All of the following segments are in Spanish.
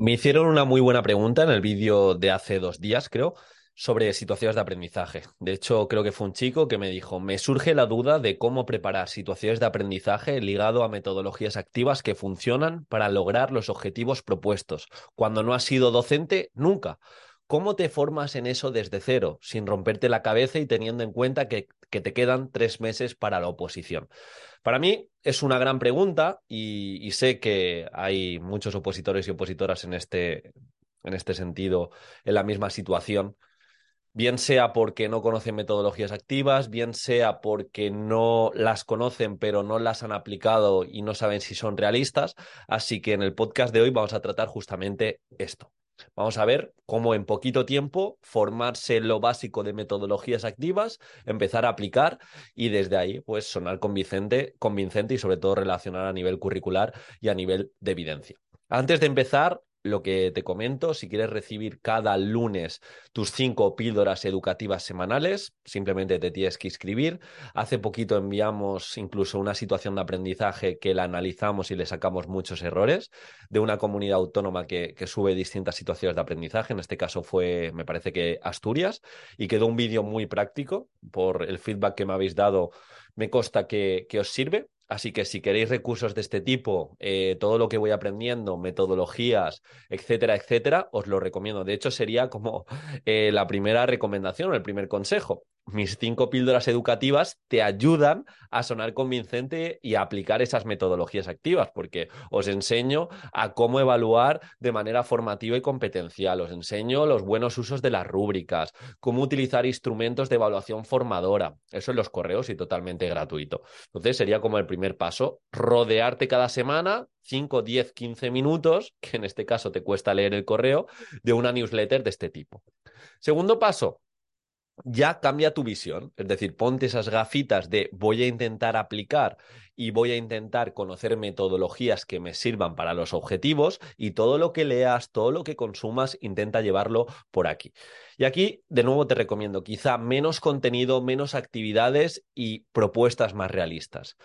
me hicieron una muy buena pregunta en el vídeo de hace dos días, creo, sobre situaciones de aprendizaje. De hecho, creo que fue un chico que me dijo, me surge la duda de cómo preparar situaciones de aprendizaje ligado a metodologías activas que funcionan para lograr los objetivos propuestos. Cuando no has sido docente, nunca. ¿Cómo te formas en eso desde cero, sin romperte la cabeza y teniendo en cuenta que, te quedan tres meses para la oposición? Para mí es una gran pregunta y, sé que hay muchos opositores y opositoras en este, en este sentido, en la misma situación bien sea porque no conocen metodologías activas, bien sea porque no las conocen pero no las han aplicado y no saben si son realistas. Así que en el podcast de hoy vamos a tratar justamente esto. Vamos a ver cómo en poquito tiempo formarse lo básico de metodologías activas, empezar a aplicar y desde ahí pues sonar convincente, convincente y sobre todo relacionar a nivel curricular y a nivel de evidencia. Antes de empezar, lo que te comento, si quieres recibir cada lunes tus cinco píldoras educativas semanales, simplemente te tienes que inscribir. Hace poquito enviamos incluso una situación de aprendizaje que la analizamos y le sacamos muchos errores de una comunidad autónoma que, sube distintas situaciones de aprendizaje. En este caso fue, me parece que Asturias, y quedó un vídeo muy práctico por el feedback que me habéis dado. Me consta que os sirve Así que si queréis recursos de este tipo, eh, todo lo que voy aprendiendo, metodologías, etcétera, etcétera, os lo recomiendo. De hecho, sería como eh, la primera recomendación, el primer consejo mis cinco píldoras educativas te ayudan a sonar convincente y a aplicar esas metodologías activas, porque os enseño a cómo evaluar de manera formativa y competencial, os enseño los buenos usos de las rúbricas, cómo utilizar instrumentos de evaluación formadora, eso en los correos y totalmente gratuito. Entonces sería como el primer paso, rodearte cada semana 5, 10, 15 minutos, que en este caso te cuesta leer el correo, de una newsletter de este tipo. Segundo paso, ya cambia tu visión. Es decir, ponte esas gafitas de voy a intentar aplicar y voy a intentar conocer metodologías que me sirvan para los objetivos y todo lo que leas, todo lo que consumas, intenta llevarlo por aquí. Y aquí, de nuevo, te recomiendo quizá menos contenido, menos actividades y propuestas más realistas.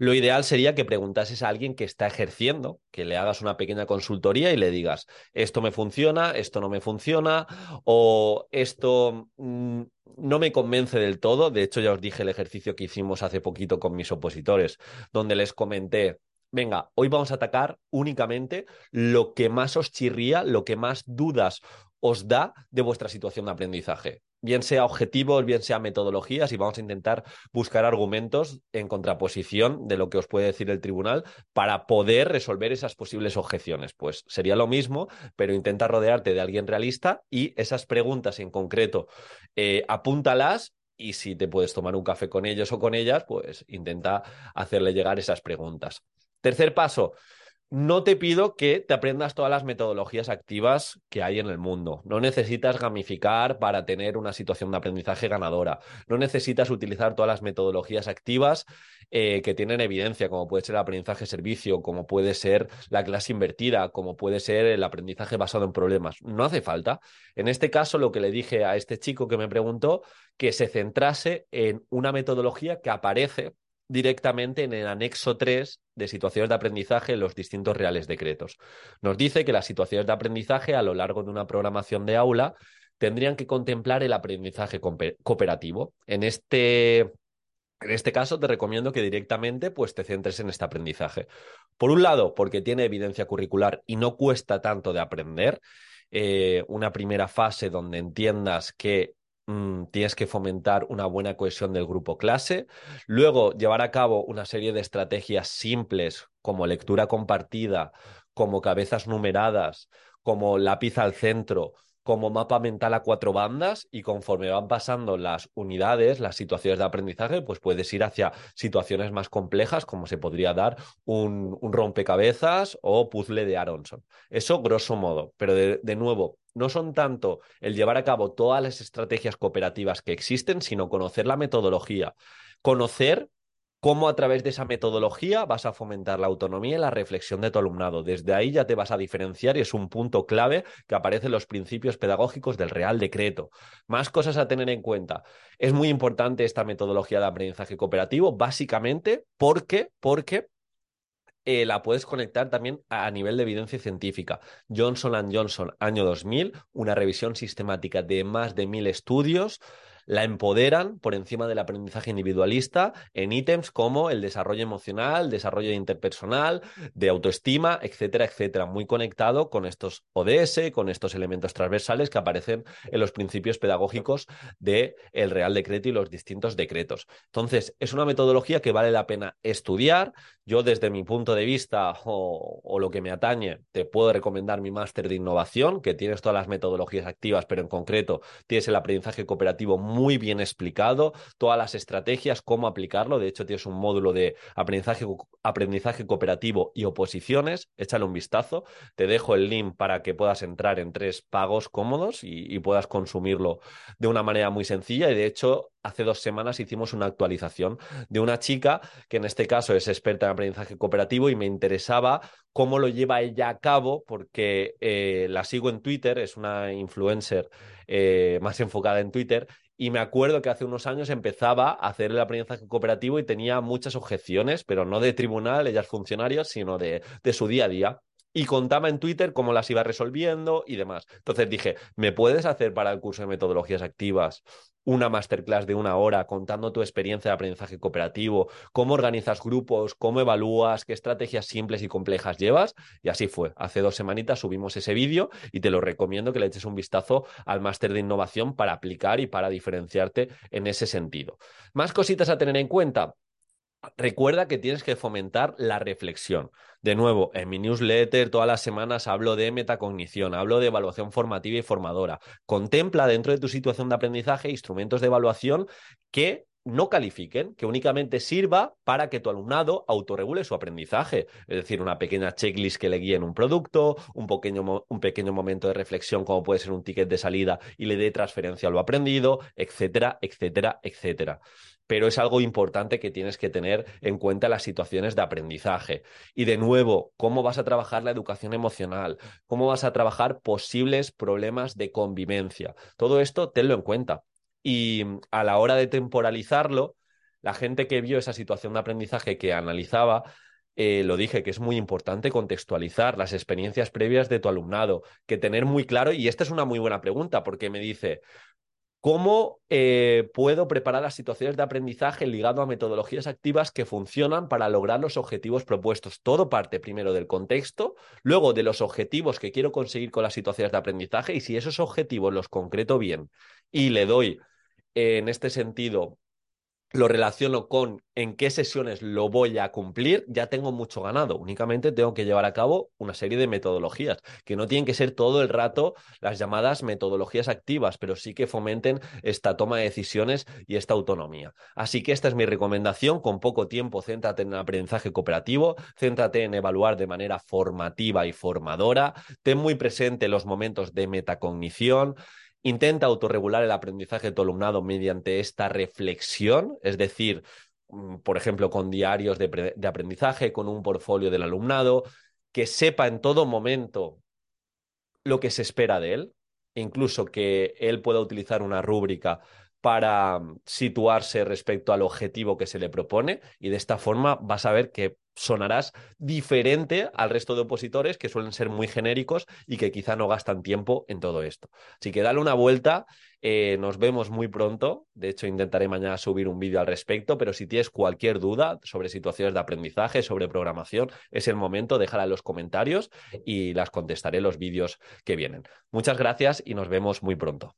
Lo ideal sería que preguntases a alguien que está ejerciendo, que le hagas una pequeña consultoría y le digas, esto me funciona, esto no me funciona, o esto mm, no me convence del todo. De hecho, ya os dije el ejercicio que hicimos hace poquito con mis opositores, donde les comenté, venga, hoy vamos a atacar únicamente lo que más os chirría, lo que más dudas os da de vuestra situación de aprendizaje bien sea objetivos, bien sea metodologías, y vamos a intentar buscar argumentos en contraposición de lo que os puede decir el tribunal para poder resolver esas posibles objeciones. Pues sería lo mismo, pero intenta rodearte de alguien realista y esas preguntas en concreto, eh, apúntalas y si te puedes tomar un café con ellos o con ellas, pues intenta hacerle llegar esas preguntas. Tercer paso, no te pido que te aprendas todas las metodologías activas que hay en el mundo. No necesitas gamificar para tener una situación de aprendizaje ganadora. No necesitas utilizar todas las metodologías activas eh, que tienen evidencia, como puede ser el aprendizaje servicio, como puede ser la clase invertida, como puede ser el aprendizaje basado en problemas. No hace falta. En este caso, lo que le dije a este chico que me preguntó, que se centrase en una metodología que aparece directamente en el anexo 3 de situaciones de aprendizaje en los distintos reales decretos. Nos dice que las situaciones de aprendizaje a lo largo de una programación de aula tendrían que contemplar el aprendizaje cooperativo. En este, en este caso te recomiendo que directamente pues, te centres en este aprendizaje. Por un lado, porque tiene evidencia curricular y no cuesta tanto de aprender. Eh, una primera fase donde entiendas que Mm, tienes que fomentar una buena cohesión del grupo clase, luego llevar a cabo una serie de estrategias simples como lectura compartida, como cabezas numeradas, como lápiz al centro, como mapa mental a cuatro bandas y conforme van pasando las unidades, las situaciones de aprendizaje, pues puedes ir hacia situaciones más complejas, como se podría dar un, rompecabezas o puzzle de Aronson. Eso grosso modo, pero de nuevo, no son tanto el llevar a cabo todas las estrategias cooperativas que existen, sino conocer la metodología, conocer cómo a través de esa metodología vas a fomentar la autonomía y la reflexión de tu alumnado. Desde ahí ya te vas a diferenciar y es un punto clave que aparece en los principios pedagógicos del Real Decreto. Más cosas a tener en cuenta. Es muy importante esta metodología de aprendizaje cooperativo, básicamente porque, porque eh, la puedes conectar también a nivel de evidencia científica. Johnson Johnson, año 2000, una revisión sistemática de más de mil estudios la empoderan por encima del aprendizaje individualista en ítems como el desarrollo emocional, desarrollo interpersonal, de autoestima, etcétera, etcétera, muy conectado con estos ODS, con estos elementos transversales que aparecen en los principios pedagógicos del el Real Decreto y los distintos decretos. Entonces, es una metodología que vale la pena estudiar. Yo, desde mi punto de vista o, lo que me atañe, te puedo recomendar mi máster de innovación, que tienes todas las metodologías activas, pero en concreto tienes el aprendizaje cooperativo muy bien explicado, todas las estrategias, cómo aplicarlo. De hecho, tienes un módulo de aprendizaje, aprendizaje cooperativo y oposiciones. Échale un vistazo. Te dejo el link para que puedas entrar en tres pagos cómodos y, puedas consumirlo de una manera muy sencilla. Y de hecho, hace dos semanas hicimos una actualización de una chica que en este caso es experta en aprendizaje cooperativo y me interesaba cómo lo lleva ella a cabo porque eh, la sigo en Twitter, es una influencer eh, más enfocada en Twitter y me acuerdo que hace unos años empezaba a hacer el aprendizaje cooperativo y tenía muchas objeciones, pero no de tribunal, ellas funcionarios, sino de, de su día a día y contaba en Twitter cómo las iba resolviendo y demás. Entonces dije, ¿me puedes hacer para el curso de metodologías activas una masterclass de una hora contando tu experiencia de aprendizaje cooperativo, cómo organizas grupos, cómo evalúas, qué estrategias simples y complejas llevas. Y así fue. Hace dos semanitas subimos ese vídeo y te lo recomiendo que le eches un vistazo al máster de innovación para aplicar y para diferenciarte en ese sentido. Más cositas a tener en cuenta. Recuerda que tienes que fomentar la reflexión. De nuevo, en mi newsletter todas las semanas hablo de metacognición, hablo de evaluación formativa y formadora. Contempla dentro de tu situación de aprendizaje instrumentos de evaluación que no califiquen, que únicamente sirva para que tu alumnado autorregule su aprendizaje. Es decir, una pequeña checklist que le guíe en un producto, un pequeño, un pequeño momento de reflexión como puede ser un ticket de salida y le dé transferencia a lo aprendido, etcétera, etcétera, etcétera pero es algo importante que tienes que tener en cuenta las situaciones de aprendizaje. Y de nuevo, cómo vas a trabajar la educación emocional, cómo vas a trabajar posibles problemas de convivencia. Todo esto tenlo en cuenta. Y a la hora de temporalizarlo, la gente que vio esa situación de aprendizaje que analizaba, eh, lo dije, que es muy importante contextualizar las experiencias previas de tu alumnado, que tener muy claro, y esta es una muy buena pregunta, porque me dice, ¿Cómo eh, puedo preparar las situaciones de aprendizaje ligado a metodologías activas que funcionan para lograr los objetivos propuestos? Todo parte primero del contexto, luego de los objetivos que quiero conseguir con las situaciones de aprendizaje y si esos objetivos los concreto bien y le doy en este sentido lo relaciono con en qué sesiones lo voy a cumplir, ya tengo mucho ganado. Únicamente tengo que llevar a cabo una serie de metodologías, que no tienen que ser todo el rato las llamadas metodologías activas, pero sí que fomenten esta toma de decisiones y esta autonomía. Así que esta es mi recomendación. Con poco tiempo, céntrate en el aprendizaje cooperativo, céntrate en evaluar de manera formativa y formadora, ten muy presente los momentos de metacognición Intenta autorregular el aprendizaje de tu alumnado mediante esta reflexión, es decir, mm, por ejemplo, con diarios de, aprendizaje, con un portfolio del alumnado, que sepa en todo momento lo que se espera de él, incluso que él pueda utilizar una rúbrica para mm, situarse respecto al objetivo que se le propone y de esta forma vas a ver que sonarás diferente al resto de opositores que suelen ser muy genéricos y que quizá no gastan tiempo en todo esto. Así que dale una vuelta, eh, nos vemos muy pronto, de hecho intentaré mañana subir un vídeo al respecto, pero si tienes cualquier duda sobre situaciones de aprendizaje, sobre programación, es el momento, déjala en los comentarios y las contestaré los vídeos que vienen. Muchas gracias y nos vemos muy pronto.